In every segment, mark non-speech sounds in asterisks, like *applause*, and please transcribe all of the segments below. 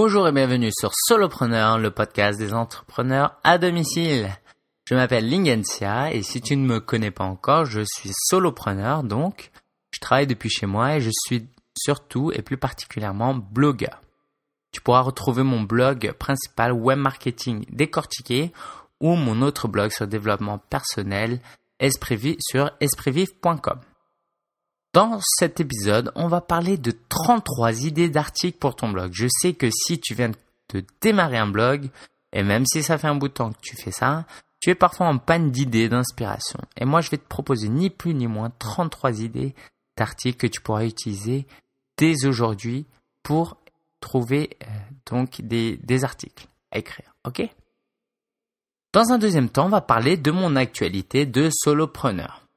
Bonjour et bienvenue sur Solopreneur, le podcast des entrepreneurs à domicile. Je m'appelle Lingensia et si tu ne me connais pas encore, je suis solopreneur donc je travaille depuis chez moi et je suis surtout et plus particulièrement blogueur. Tu pourras retrouver mon blog principal web marketing décortiqué ou mon autre blog sur développement personnel sur espritvif.com. Dans cet épisode, on va parler de 33 idées d'articles pour ton blog. Je sais que si tu viens de démarrer un blog, et même si ça fait un bout de temps que tu fais ça, tu es parfois en panne d'idées, d'inspiration. Et moi, je vais te proposer ni plus ni moins 33 idées d'articles que tu pourras utiliser dès aujourd'hui pour trouver euh, donc des, des articles à écrire. OK? Dans un deuxième temps, on va parler de mon actualité de solopreneur.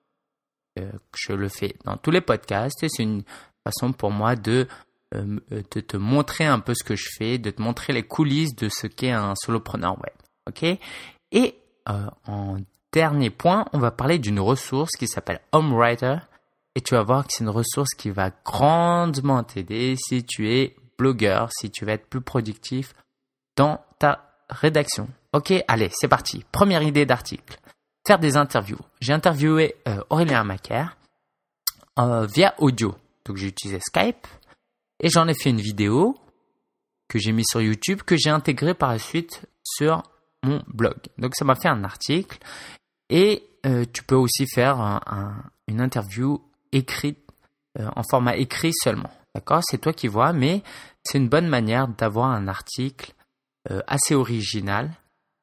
Euh, je le fais dans tous les podcasts et c'est une façon pour moi de, euh, de te montrer un peu ce que je fais, de te montrer les coulisses de ce qu'est un solopreneur web. OK? Et euh, en dernier point, on va parler d'une ressource qui s'appelle HomeWriter et tu vas voir que c'est une ressource qui va grandement t'aider si tu es blogueur, si tu veux être plus productif dans ta rédaction. Ok, allez, c'est parti. Première idée d'article faire des interviews. J'ai interviewé euh, Aurélien Macaire euh, via audio. Donc j'ai utilisé Skype et j'en ai fait une vidéo que j'ai mis sur YouTube que j'ai intégré par la suite sur mon blog. Donc ça m'a fait un article et euh, tu peux aussi faire une interview écrite en format écrit seulement. D'accord? C'est toi qui vois, mais c'est une bonne manière d'avoir un article assez original.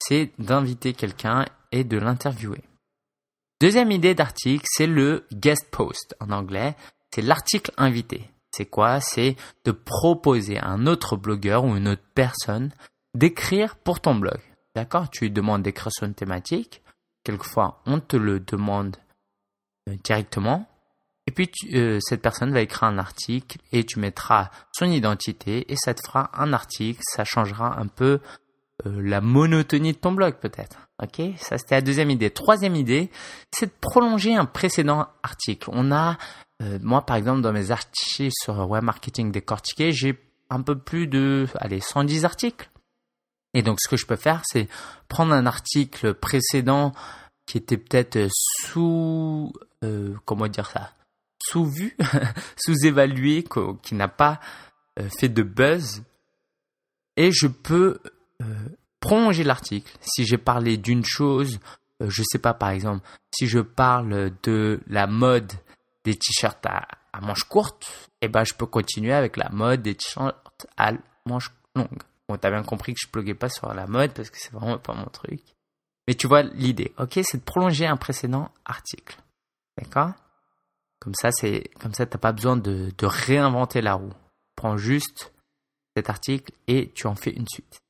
C'est d'inviter quelqu'un et de l'interviewer. Deuxième idée d'article, c'est le guest post en anglais. C'est l'article invité. C'est quoi? C'est de proposer à un autre blogueur ou une autre personne d'écrire pour ton blog. D'accord? Tu lui demandes d'écrire sur une thématique. Quelquefois, on te le demande euh, directement. Et puis, euh, cette personne va écrire un article et tu mettras son identité et ça te fera un article. Ça changera un peu euh, la monotonie de ton blog peut-être. Ok, ça c'était la deuxième idée. Troisième idée, c'est de prolonger un précédent article. On a, euh, moi par exemple dans mes archives sur web marketing décortiqué, j'ai un peu plus de, allez, 110 articles. Et donc ce que je peux faire, c'est prendre un article précédent qui était peut-être sous, euh, comment dire ça, sous-vu, *laughs* sous-évalué, qui n'a pas fait de buzz, et je peux euh, prolonger l'article. Si j'ai parlé d'une chose, euh, je sais pas par exemple, si je parle de la mode des t-shirts à, manches courtes, eh ben je peux continuer avec la mode des t-shirts à manches longues. Bon, t'as bien compris que je bloguais pas sur la mode parce que c'est vraiment pas mon truc. Mais tu vois l'idée, ok, c'est de prolonger un précédent article, d'accord? Comme ça, c'est comme ça, t'as pas besoin de, de réinventer la roue. Prends juste cet article et tu en fais une suite.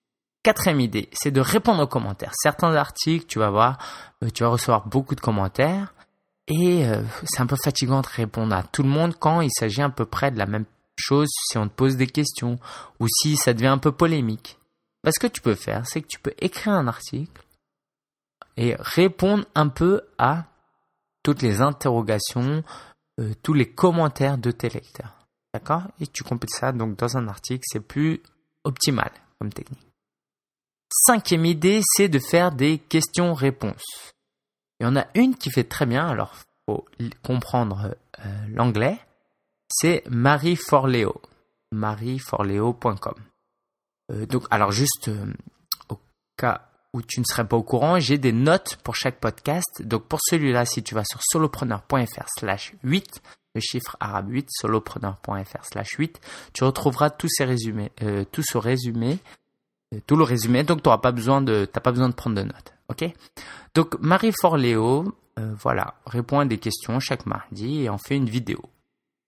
Quatrième idée, c'est de répondre aux commentaires. Certains articles, tu vas voir, euh, tu vas recevoir beaucoup de commentaires et euh, c'est un peu fatigant de répondre à tout le monde quand il s'agit à peu près de la même chose si on te pose des questions ou si ça devient un peu polémique. Bah, ce que tu peux faire, c'est que tu peux écrire un article et répondre un peu à toutes les interrogations, euh, tous les commentaires de tes lecteurs. D'accord? Et tu complètes ça donc dans un article, c'est plus optimal comme technique. Cinquième idée, c'est de faire des questions-réponses. Il y en a une qui fait très bien, alors faut comprendre euh, l'anglais. C'est Marie Forleo, marieforleo.com. Euh, donc, alors juste euh, au cas où tu ne serais pas au courant, j'ai des notes pour chaque podcast. Donc pour celui-là, si tu vas sur solopreneur.fr slash 8, le chiffre arabe 8, solopreneur.fr slash 8, tu retrouveras tous ces résumés, tout ce résumé tout le résumé, donc tu n'auras pas besoin de, t'as pas besoin de prendre de notes, ok? Donc Marie Forléo, euh, voilà, répond à des questions chaque mardi et en fait une vidéo.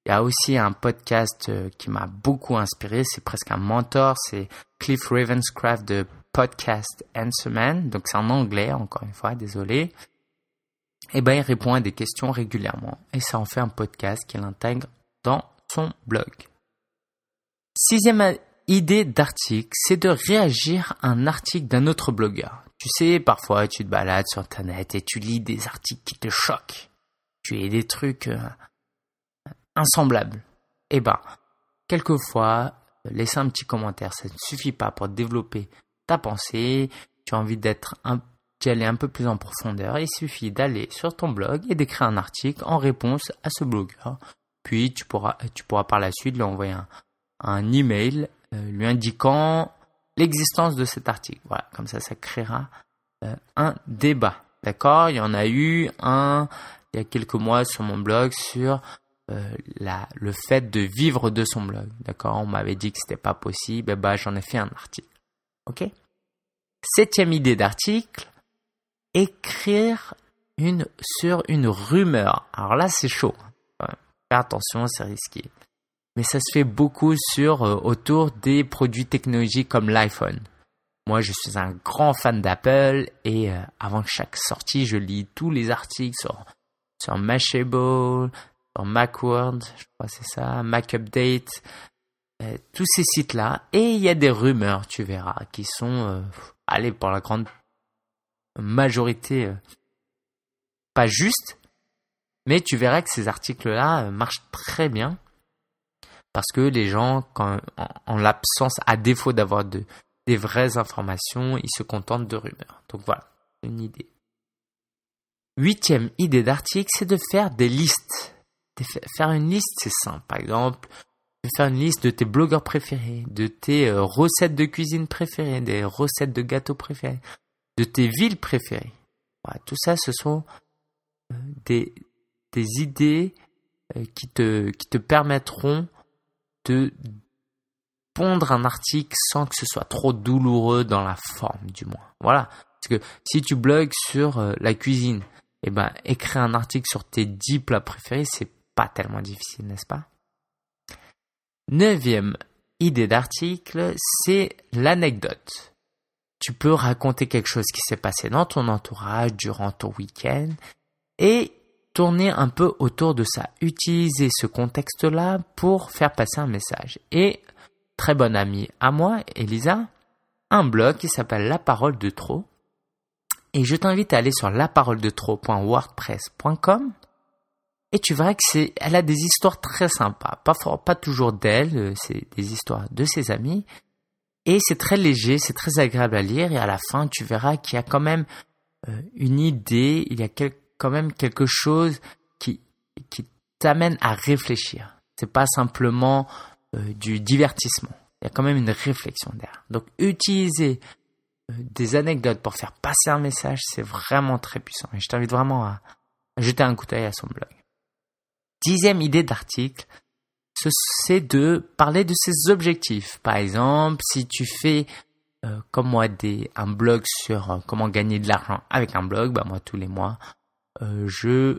Il y a aussi un podcast euh, qui m'a beaucoup inspiré, c'est presque un mentor, c'est Cliff Ravenscraft de Podcast Answerman, donc c'est en anglais encore une fois, désolé. Et eh ben il répond à des questions régulièrement. Et ça en fait un podcast qu'il intègre dans son blog. Sixième idée d'article, c'est de réagir à un article d'un autre blogueur. Tu sais, parfois tu te balades sur Internet et tu lis des articles qui te choquent. Tu lis des trucs euh, insemblables. Eh ben, quelquefois, laisser un petit commentaire, ça ne suffit pas pour développer ta pensée. Tu as envie d'être un, un peu plus en profondeur. Il suffit d'aller sur ton blog et d'écrire un article en réponse à ce blogueur. Puis tu pourras, tu pourras par la suite lui envoyer un, un email lui indiquant l'existence de cet article. Voilà, comme ça, ça créera euh, un débat. D'accord? Il y en a eu un il y a quelques mois sur mon blog sur euh, la, le fait de vivre de son blog. D'accord? On m'avait dit que c'était pas possible. bah, j'en ai fait un article. Ok? Septième idée d'article écrire une sur une rumeur. Alors là, c'est chaud. Fais attention, c'est risqué. Mais ça se fait beaucoup sur euh, autour des produits technologiques comme l'iPhone. Moi, je suis un grand fan d'Apple et euh, avant chaque sortie, je lis tous les articles sur sur Mashable, sur Macworld, je crois c'est ça, Mac Update, euh, tous ces sites-là. Et il y a des rumeurs, tu verras, qui sont, allez, pour la grande majorité pas juste, mais tu verras que ces articles-là marchent très bien parce que les gens, en, l'absence, à défaut d'avoir de, des vraies informations, ils se contentent de rumeurs. Donc voilà, une idée. Huitième idée d'article, c'est de faire des listes. faire une liste, c'est simple. Par exemple, de faire une liste de tes blogueurs préférés, de tes euh, recettes de cuisine préférées, des recettes de gâteaux préférés, de tes villes préférées. tout ça, ce sont euh, des, idées euh, qui te permettront de pondre un article sans que ce soit trop douloureux dans la forme, du moins. Voilà. Parce que si tu blogues sur euh, la cuisine, eh ben, écrire un article sur tes 10 plats préférés, c'est pas tellement difficile, n'est-ce pas? Neuvième idée d'article, c'est l'anecdote tu peux raconter quelque chose qui s'est passé dans ton entourage durant ton week-end et tourner un peu autour de ça. Utiliser ce contexte-là pour faire passer un message. Et très bonne amie à moi, Elisa, un blog qui s'appelle La Parole de Trop. Et je t'invite à aller sur laparoledetro.wordpress.com et tu verras que c'est, elle a des histoires très sympas. Pas, toujours d'elle, euh, c'est des histoires de ses amis, et c'est très léger, c'est très agréable à lire et à la fin tu verras qu'il y a quand même euh, une idée, il y a quand même quelque chose qui, qui t'amène à réfléchir. C'est pas simplement euh, du divertissement. Il y a quand même une réflexion derrière. Donc utiliser euh, des anecdotes pour faire passer un message, c'est vraiment très puissant. Et je t'invite vraiment à jeter un coup d'œil à son blog. Dixième idée d'article, c'est de parler de ses objectifs. Par exemple, si tu fais euh, comme moi des, un blog sur comment gagner de l'argent avec un blog, bah moi tous les mois, je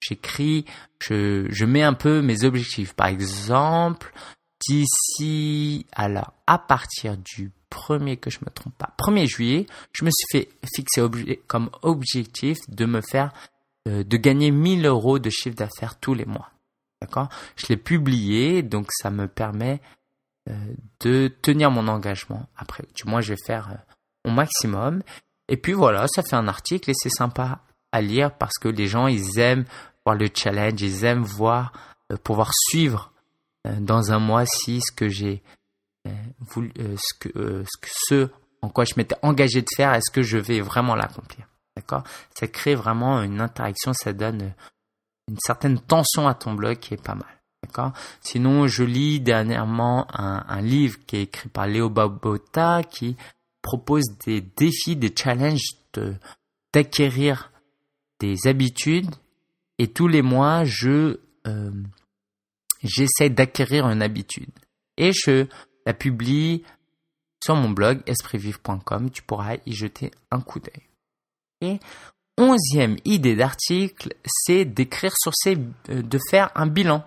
j'écris, je, je mets un peu mes objectifs. Par exemple, d'ici alors à partir du premier que je me trompe pas, 1er juillet, je me suis fait fixer comme objectif de me faire de gagner 1000 euros de chiffre d'affaires tous les mois. D'accord? Je l'ai publié, donc ça me permet euh, de tenir mon engagement. Après, du moins, je vais faire euh, mon maximum. Et puis voilà, ça fait un article et c'est sympa à lire parce que les gens, ils aiment voir le challenge, ils aiment voir, euh, pouvoir suivre dans un mois si ce que j'ai voulu, ce que, ce en quoi je m'étais engagé de faire, est-ce que je vais vraiment l'accomplir? D'accord? Ça crée vraiment une interaction, ça donne une certaine tension à ton blog qui est pas mal. D'accord? Sinon, je lis dernièrement un, livre qui est écrit par Léo Babota qui propose des défis, des challenges d'acquérir des habitudes. Et tous les mois, je euh, j'essaie d'acquérir une habitude. Et je la publie sur mon blog espritvive.com. Tu pourras y jeter un coup d'œil. Et onzième idée d'article, c'est d'écrire sur ces, euh, de faire un bilan.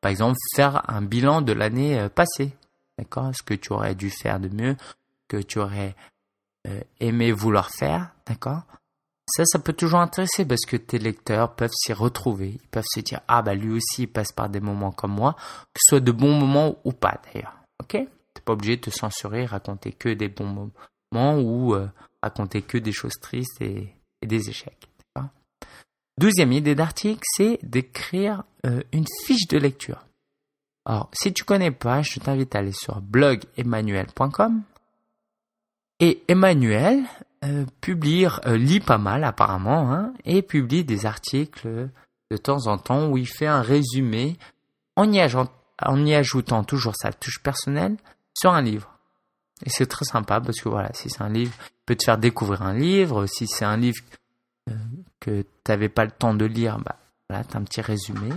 Par exemple, faire un bilan de l'année euh, passée. D'accord? Ce que tu aurais dû faire de mieux, que tu aurais aimé vouloir faire. D'accord? Ça, ça peut toujours intéresser parce que tes lecteurs peuvent s'y retrouver. Ils peuvent se dire, ah bah lui aussi, il passe par des moments comme moi, que ce soit de bons moments ou pas d'ailleurs. Ok? T'es pas obligé de te censurer, raconter que des bons moments ou raconter que des choses tristes et des échecs. Douzième idée d'article, c'est d'écrire euh, une fiche de lecture. Alors, si tu connais pas, je t'invite à aller sur blogemmanuel.com. Et Emmanuel euh, publie, euh, lit pas mal apparemment, hein, et publie des articles de temps en temps où il fait un résumé en y, ajoutant toujours sa touche personnelle sur un livre. Et c'est très sympa parce que voilà, si c'est un livre, il peut te faire découvrir un livre. Si c'est un livre euh, que tu n'avais pas le temps de lire, bah voilà, tu as un petit résumé.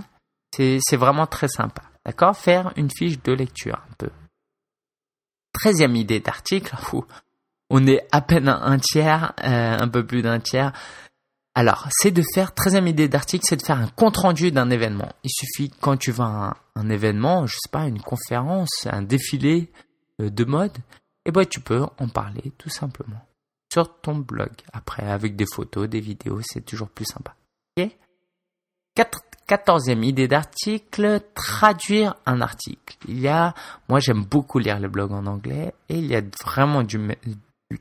C'est vraiment très sympa. D'accord? Faire une fiche de lecture un peu. Treizième idée d'article, *laughs* on est à peine un tiers, euh, un peu plus d'un tiers. Alors, c'est de faire, treizième idée d'article, c'est de faire un compte-rendu d'un événement. Il suffit, quand tu vas à un, événement, je sais pas, une conférence, un défilé euh, de mode, et eh ben, tu peux en parler tout simplement sur ton blog. Après, avec des photos, des vidéos, c'est toujours plus sympa. Ok? Quatorzième idée d'article, traduire un article. Il y a, moi j'aime beaucoup lire les blogs en anglais et il y a vraiment du,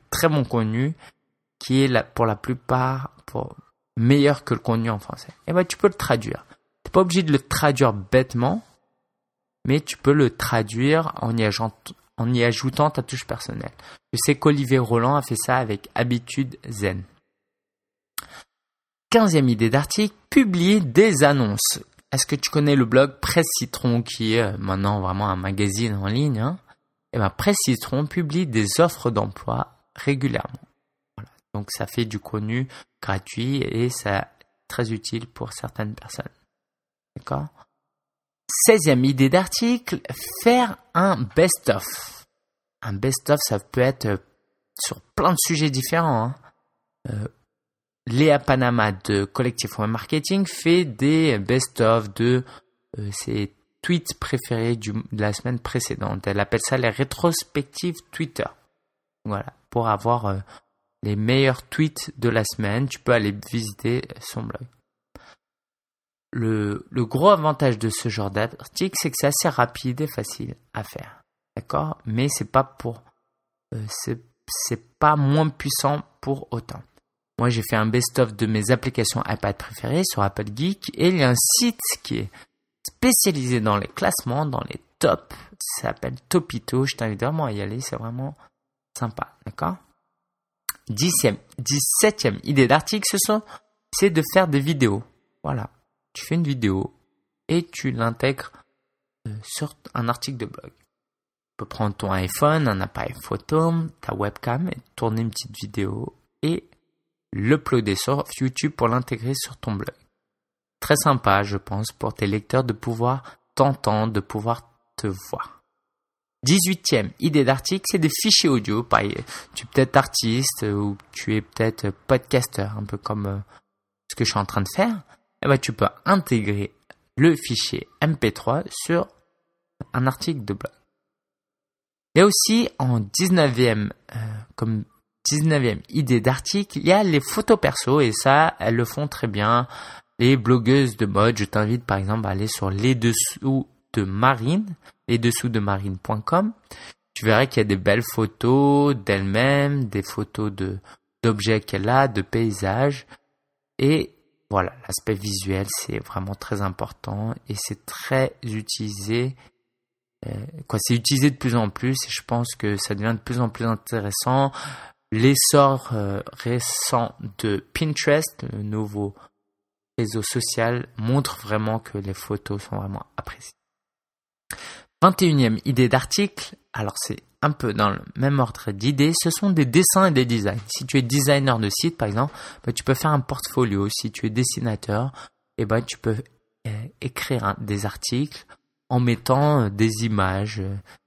très bon contenu qui est pour la plupart pour, meilleur que le contenu en français. Et eh ben tu peux le traduire. Tu n'es pas obligé de le traduire bêtement, mais tu peux le traduire en y, en y ajoutant ta touche personnelle. Je sais qu'Olivier Roland a fait ça avec Habitude Zen. Quinzième idée d'article, publier des annonces. Est-ce que tu connais le blog Presse Citron qui est euh, maintenant vraiment un magazine en ligne hein? Eh ben Presse Citron publie des offres d'emploi régulièrement. Donc ça fait du contenu gratuit et c'est très utile pour certaines personnes. D'accord? 16e idée d'article, faire un best-of. Un best-of, ça peut être euh, sur plein de sujets différents. Hein. Euh, Léa Panama de Collectif Web Marketing fait des best-of de euh, ses tweets préférés de la semaine précédente. Elle appelle ça les rétrospectives Twitter. Voilà, pour avoir les meilleurs tweets de la semaine, tu peux aller visiter son blog le, gros avantage de ce genre d'article, c'est que c'est assez rapide et facile à faire. D'accord? Mais c'est pas. Euh, pas moins puissant pour autant. Moi, j'ai fait un best-of de mes applications iPad préférées sur Apple Geek et il y a un site qui est spécialisé dans les classements, dans les tops. Ça s'appelle Topito. Je t'invite vraiment à y aller. C'est vraiment sympa. D'accord? 17e idée d'article, ce sont, c'est de faire des vidéos. Voilà tu fais une vidéo et tu l'intègres euh, sur un article de blog. Tu peux prendre ton iPhone, un appareil photo, ta webcam et tourner une petite vidéo et l'uploader sur YouTube pour l'intégrer sur ton blog. Très sympa, je pense, pour tes lecteurs de pouvoir t'entendre, de pouvoir te voir. 18e idée d'article, c'est des fichiers audio. Tu es peut-être artiste ou tu es peut-être podcaster, un peu comme euh, ce que je suis en train de faire eh ben, tu peux intégrer le fichier MP3 sur un article de blog. Et aussi en 19e, euh, comme 19e idée d'article, il y a les photos perso et ça, elles le font très bien. Les blogueuses de mode, je t'invite par exemple à aller sur les dessous de Marine, dessous de marine.com. Tu verras qu'il y a des belles photos d'elle-même, des photos de d'objets qu'elle a, de paysages et voilà, l'aspect visuel, c'est vraiment très important et c'est très utilisé. Euh, quoi, c'est utilisé de plus en plus et je pense que ça devient de plus en plus intéressant. L'essor euh, récent de Pinterest, le nouveau réseau social, montre vraiment que les photos sont vraiment appréciées. 21e idée d'article, alors c'est un peu dans le même ordre d'idées, ce sont des dessins et des designs. Si tu es designer de site, par exemple, bah, tu peux faire un portfolio. Si tu es dessinateur, eh ben, tu peux euh, écrire des articles en mettant euh, des images.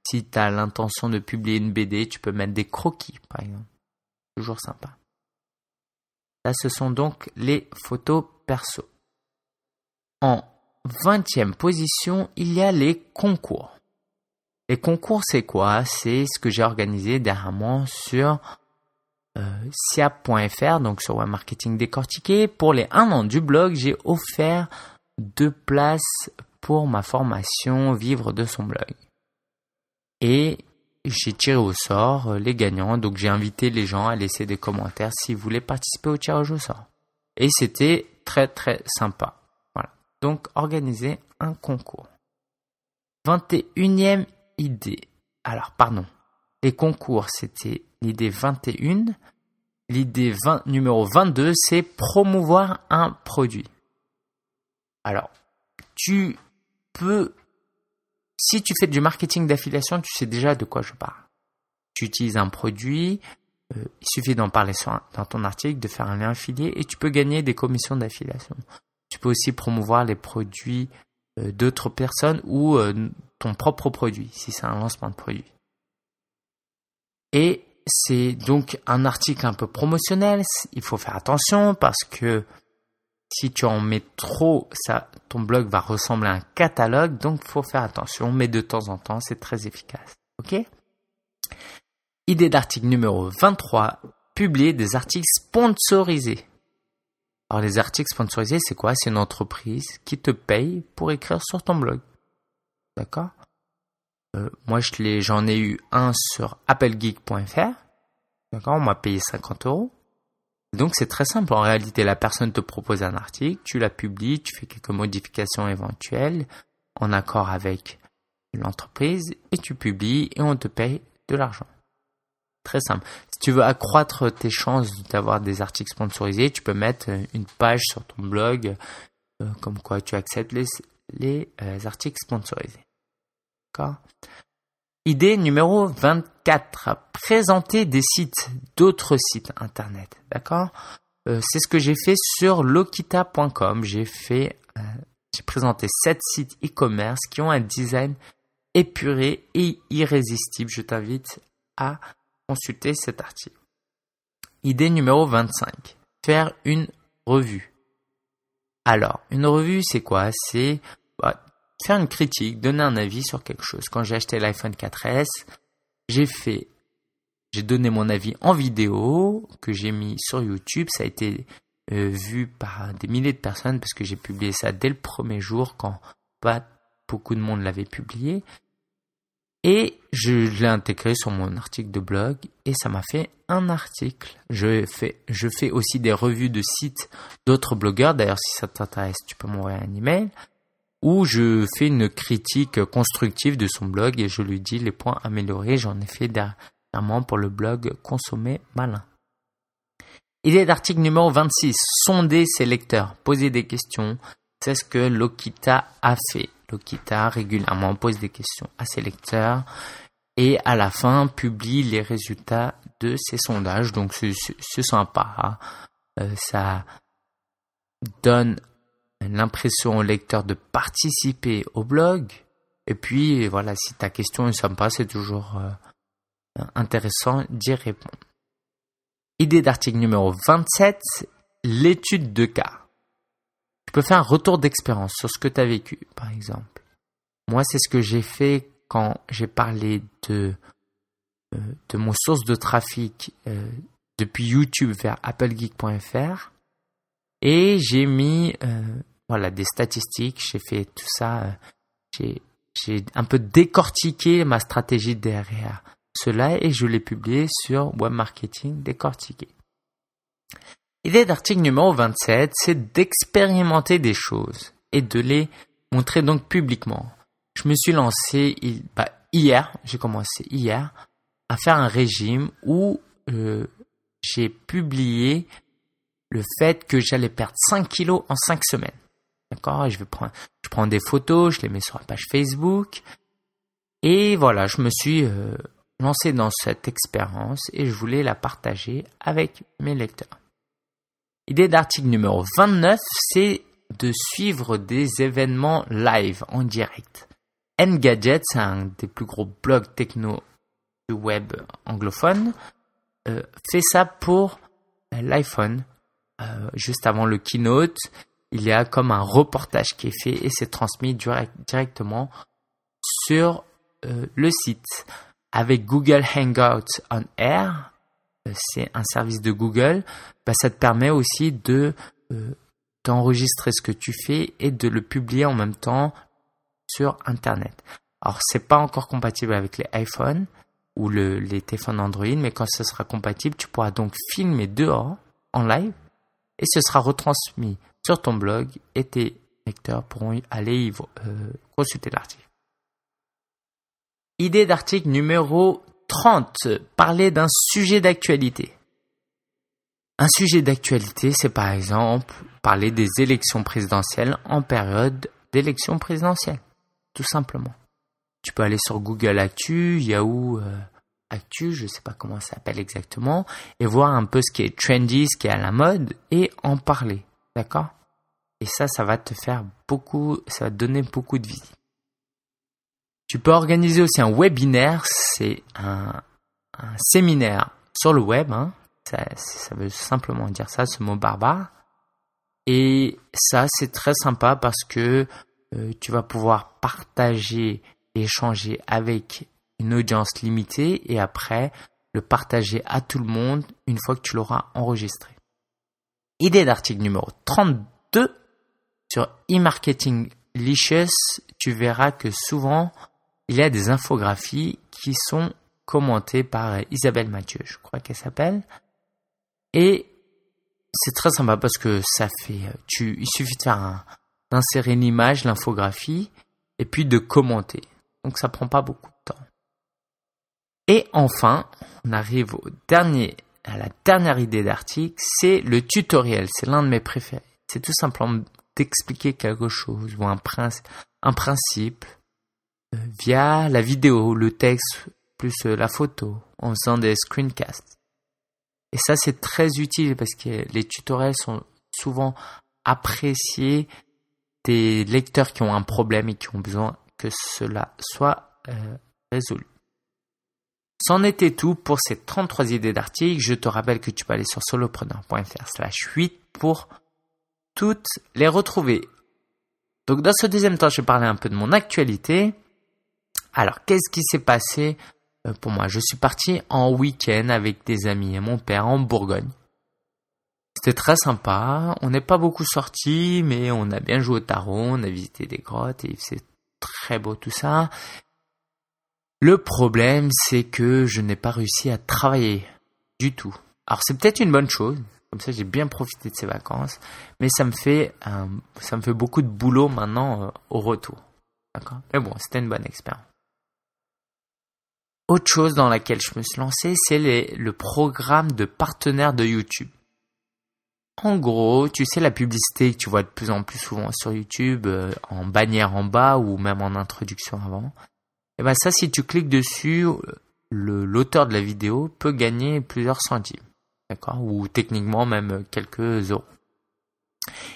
Si tu as l'intention de publier une BD, tu peux mettre des croquis, par exemple. Toujours sympa. Là, ce sont donc les photos perso. En 20e position, il y a les concours. Les concours, c'est quoi? C'est ce que j'ai organisé dernièrement sur euh, siap.fr, donc sur Web Marketing Décortiqué. Pour les 1 an du blog, j'ai offert deux places pour ma formation Vivre de son blog. Et j'ai tiré au sort euh, les gagnants, donc j'ai invité les gens à laisser des commentaires s'ils voulaient participer au tirage au sort. Et c'était très très sympa. Voilà. Donc organiser un concours. 21e idée. Alors, pardon. Les concours, c'était l'idée 21. L'idée numéro 22, c'est promouvoir un produit. Alors, tu peux, si tu fais du marketing d'affiliation, tu sais déjà de quoi je parle. Tu utilises un produit, euh, il suffit d'en parler dans ton article, de faire un lien affilié et tu peux gagner des commissions d'affiliation. Tu peux aussi promouvoir les produits euh, d'autres personnes ou euh, ton propre produit si c'est un lancement de produit. Et c'est donc un article un peu promotionnel. Il faut faire attention parce que si tu en mets trop, ça, ton blog va ressembler à un catalogue. Donc, il faut faire attention. Mais de temps en temps, c'est très efficace. OK? Idée d'article numéro 23. Publier des articles sponsorisés. Alors, les articles sponsorisés, c'est quoi? C'est une entreprise qui te paye pour écrire sur ton blog. D'accord euh, Moi, j'en ai eu un sur applegeek.fr. D'accord On m'a payé 50 euros. Donc, c'est très simple. En réalité, la personne te propose un article, tu la publies, tu fais quelques modifications éventuelles en accord avec l'entreprise et tu publies et on te paye de l'argent. Très simple. Si tu veux accroître tes chances d'avoir des articles sponsorisés, tu peux mettre une page sur ton blog euh, comme quoi tu acceptes les, les euh, articles sponsorisés. Idée numéro 24. Présenter des sites, d'autres sites internet. D'accord? Euh, C'est ce que j'ai fait sur lokita.com. J'ai fait, j'ai présenté 7 sites e-commerce qui ont un design épuré et irrésistible. Je t'invite à consulter cet article. Idée numéro 25. Faire une revue. Alors, une revue, c'est quoi? C'est bah, faire une critique, donner un avis sur quelque chose. Quand j'ai acheté l'iPhone 4S, j'ai fait, j'ai donné mon avis en vidéo que j'ai mis sur YouTube. Ça a été euh, vu par des milliers de personnes parce que j'ai publié ça dès le premier jour quand pas beaucoup de monde l'avait publié. Et je l'ai intégré sur mon article de blog et ça m'a fait un article. Je fais, je fais aussi des revues de sites d'autres blogueurs. D'ailleurs, si ça t'intéresse, tu peux m'envoyer un email où je fais une critique constructive de son blog et je lui dis les points améliorés. J'en ai fait dernièrement pour le blog Consommer Malin. Idée d'article numéro 26. Sonder ses lecteurs. Poser des questions. C'est ce que Lokita a fait. Lokita régulièrement pose des questions à ses lecteurs et à la fin publie les résultats de ses sondages. Donc c'est sympa. Euh, ça donne l'impression au lecteur de participer au blog. Et puis voilà, si ta question est sympa, c'est toujours euh, intéressant d'y répondre. Idée d'article numéro 27, l'étude de cas peux faire un retour d'expérience sur ce que tu as vécu, par exemple. Moi, c'est ce que j'ai fait quand j'ai parlé de, euh, mon source de trafic euh, depuis YouTube vers applegeek.fr. Et j'ai mis euh, voilà, des statistiques, j'ai fait tout ça, j'ai un peu décortiqué ma stratégie derrière cela et je l'ai publié sur Web Marketing décortiqué. L'idée d'article numéro 27, c'est d'expérimenter des choses et de les montrer donc publiquement. Je me suis lancé bah, hier, j'ai commencé hier à faire un régime où euh, j'ai publié le fait que j'allais perdre 5 kilos en 5 semaines. D'accord? Je, prendre, prends des photos, je les mets sur la page Facebook. Et voilà, je me suis euh, lancé dans cette expérience et je voulais la partager avec mes lecteurs. Idée d'article numéro 29, c'est de suivre des événements live en direct. Engadget, c'est un des plus gros blogs techno du web anglophone, euh, fait ça pour l'iPhone. Euh, juste avant le keynote, il y a comme un reportage qui est fait et c'est transmis directement sur le site. Avec Google Hangouts on Air, c'est un service de Google, bah, ça te permet aussi de euh, d'enregistrer ce que tu fais et de le publier en même temps sur Internet. Alors c'est pas encore compatible avec les iPhones ou les téléphones Android, mais quand ce sera compatible, tu pourras donc filmer dehors en live et ce sera retransmis sur ton blog et tes lecteurs pourront aller y, euh, consulter l'article. Idée d'article numéro 30. Parler d'un sujet d'actualité. Un sujet d'actualité, c'est par exemple parler des élections présidentielles en période d'élection présidentielle. Tout simplement. Tu peux aller sur Google Actu, Yahoo euh, Actu, je sais pas comment ça s'appelle exactement, et voir un peu ce qui est trendy, ce qui est à la mode, et en parler. D'accord? Et ça, ça va te faire beaucoup, ça va te donner beaucoup de visites. Tu peux organiser aussi un webinaire, c'est un, séminaire sur le web, hein. ça, veut simplement dire ça, ce mot barbare. Et ça, c'est très sympa parce que euh, tu vas pouvoir partager échanger avec une audience limitée et après le partager à tout le monde une fois que tu l'auras enregistré. Idée d'article numéro 32 sur e-marketing licious, tu verras que souvent il y a des infographies qui sont commentées par Isabelle Mathieu, je crois qu'elle s'appelle. Et c'est très sympa parce que ça fait, tu, il suffit de faire d'insérer une image, l'infographie, et puis de commenter. Donc ça prend pas beaucoup. Et enfin, on arrive au dernier, à la dernière idée d'article, c'est le tutoriel. C'est l'un de mes préférés. C'est tout simplement d'expliquer quelque chose ou un, principe via la vidéo, le texte, plus euh, la photo, en faisant des screencasts. Et ça, c'est très utile parce que les tutoriels sont souvent appréciés des lecteurs qui ont un problème et qui ont besoin que cela soit euh, résolu. C'en était tout pour ces 33 idées d'articles. Je te rappelle que tu peux aller sur solopreneur.fr slash 8 pour toutes les retrouver. Donc dans ce deuxième temps, je vais parler un peu de mon actualité. Alors, qu'est-ce qui s'est passé? Euh, pour moi Je suis parti en week-end avec des amis et mon père en Bourgogne. C'était très sympa. On n'est pas beaucoup sortis, mais on a bien joué au tarot, on a visité des grottes et c'est très beau tout ça. Le problème, c'est que je n'ai pas réussi à travailler du tout. Alors c'est peut-être une bonne chose, comme ça j'ai bien profité de ces vacances, mais ça me fait, beaucoup de boulot maintenant euh, au retour. D'accord? Mais bon, c'était une bonne expérience. Autre chose dans laquelle je me suis lancé, c'est le programme de partenaire de YouTube. En gros, tu sais la publicité que tu vois de plus en plus souvent sur YouTube, euh, en bannière en bas ou même en introduction avant. Et eh ben ça, si tu cliques dessus, l'auteur de la vidéo peut gagner plusieurs centimes, d'accord, ou techniquement même quelques euros.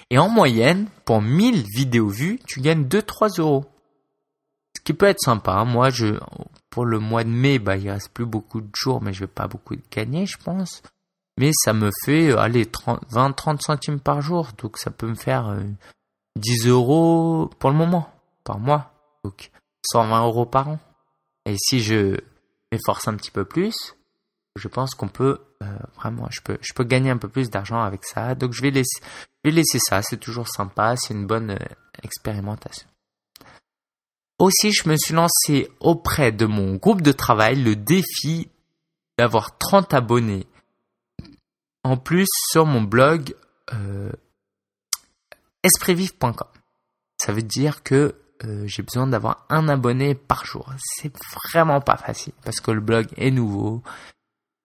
Et en moyenne, pour 1000 vidéos vues, tu gagnes 2-3 euros. Ce qui peut être sympa. Moi, je, pour le mois de mai, bah, il reste plus beaucoup de jours, mais je vais pas beaucoup gagner, je pense. Mais ça me fait, allez, 20-30 centimes par jour. Donc, ça peut me faire 10 euh, euros pour le moment, par mois. Donc, 120 euros par an. Et si je m'efforce un petit peu plus, je pense qu'on peut euh, vraiment, je peux, je peux gagner un peu plus d'argent avec ça. Donc, je vais laisser, je vais laisser ça. C'est toujours sympa. C'est une bonne expérimentation. Aussi, je me suis lancé auprès de mon groupe de travail le défi d'avoir 30 abonnés. En plus, sur mon blog euh. Ça veut dire que euh, j'ai besoin d'avoir un abonné par jour. C'est vraiment pas facile parce que le blog est nouveau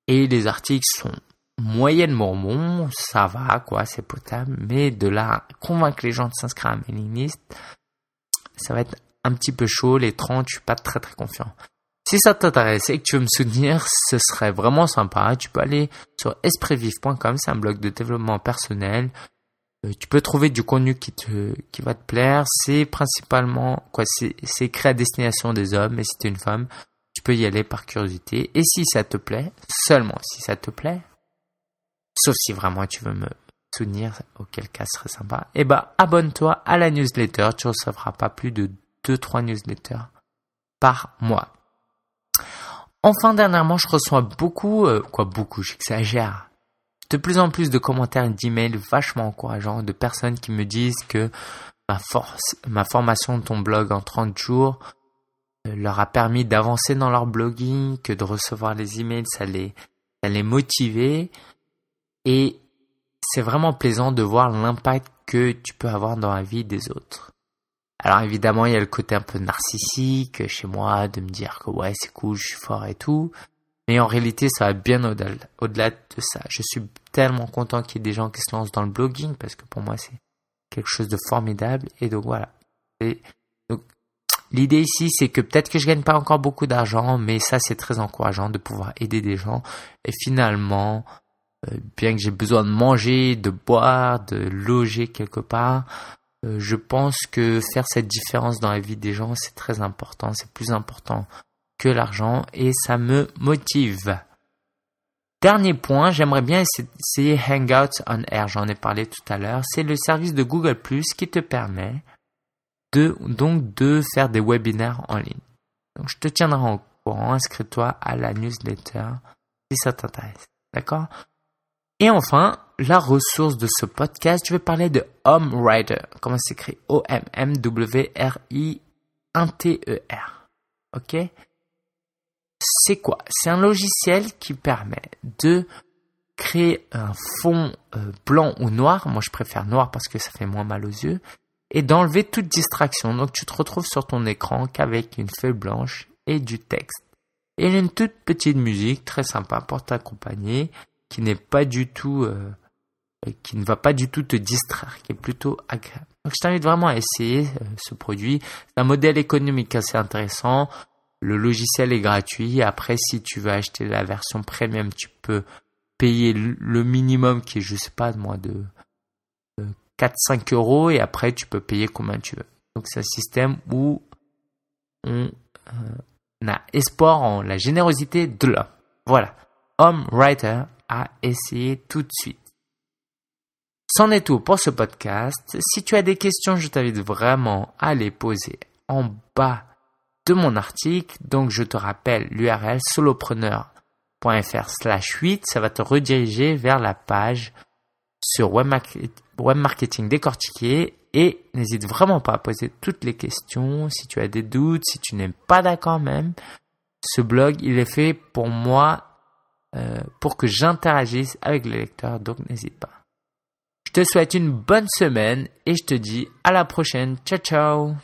et les articles sont moyennement bons. Ça va, quoi, c'est potable. Mais de là, convaincre les gens de s'inscrire à mailing list, ça va être un petit peu chaud, les 30, je suis pas très très confiant. Si ça t'intéresse et que tu veux me soutenir, ce serait vraiment sympa. Tu peux aller sur espritvive.com, c'est un blog de développement personnel. Euh, tu peux trouver du contenu qui te, qui va te plaire. C'est principalement, quoi, c'est, c'est créé à destination des hommes, mais si tu es une femme, tu peux y aller par curiosité. Et si ça te plaît, seulement si ça te plaît, sauf si vraiment tu veux me soutenir, auquel cas ce serait sympa, eh ben, abonne-toi à la newsletter. Tu recevras pas plus de 2-3 newsletters par mois. Enfin, dernièrement, je reçois beaucoup, euh, quoi beaucoup, j'exagère, de plus en plus de commentaires et d'emails vachement encourageants de personnes qui me disent que ma, force, ma formation de ton blog en 30 jours euh, leur a permis d'avancer dans leur blogging, que de recevoir les emails, ça les, ça les motivait. Et c'est vraiment plaisant de voir l'impact que tu peux avoir dans la vie des autres. Alors évidemment, il y a le côté un peu narcissique chez moi de me dire que ouais, c'est cool, je suis fort et tout. Mais en réalité, ça va bien au-delà de ça. Je suis tellement content qu'il y ait des gens qui se lancent dans le blogging parce que pour moi, c'est quelque chose de formidable. Et donc voilà. Et donc, l'idée ici, c'est que peut-être que je gagne pas encore beaucoup d'argent, mais ça, c'est très encourageant de pouvoir aider des gens. Et finalement, euh, bien que j'ai besoin de manger, de boire, de loger quelque part, euh, je pense que faire cette différence dans la vie des gens, c'est très important. C'est plus important l'argent et ça me motive. Dernier point, j'aimerais bien essayer Hangouts on Air, j'en ai parlé tout à l'heure. C'est le service de Google Plus qui te permet de, donc de faire des webinaires en ligne. Donc je te tiendrai au courant, inscris-toi à la newsletter si ça t'intéresse. D'accord? Et enfin, la ressource de ce podcast, je vais parler de Home Writer. Comment s'écrit? O-M-M-W-R-I-1-T-E-R. Ok? C'est quoi? C'est un logiciel qui permet de créer un fond euh, blanc ou noir. Moi, je préfère noir parce que ça fait moins mal aux yeux. Et d'enlever toute distraction. Donc, tu te retrouves sur ton écran qu'avec une feuille blanche et du texte. Et une toute petite musique très sympa pour t'accompagner, qui n'est pas du tout, euh, qui ne va pas du tout te distraire, qui est plutôt agréable. Donc, je t'invite vraiment à essayer euh, ce produit. C'est un modèle économique assez intéressant. Le logiciel est gratuit. Après, si tu veux acheter la version premium, tu peux payer le minimum qui est, je sais pas, moi, de 4-5 euros et après, tu peux payer combien tu veux. Donc, c'est un système où on, euh, a espoir en la générosité de l'homme. Voilà. Home Writer a essayé tout de suite. C'en est tout pour ce podcast. Si tu as des questions, je t'invite vraiment à les poser en bas de mon article. Donc je te rappelle l'URL solopreneur.fr slash 8. Ça va te rediriger vers la page sur web, marketing décortiqué. Et n'hésite vraiment pas à poser toutes les questions. Si tu as des doutes, si tu n'es pas d'accord même, ce blog, il est fait pour moi, euh, pour que j'interagisse avec les lecteurs. Donc n'hésite pas. Je te souhaite une bonne semaine et je te dis à la prochaine. Ciao ciao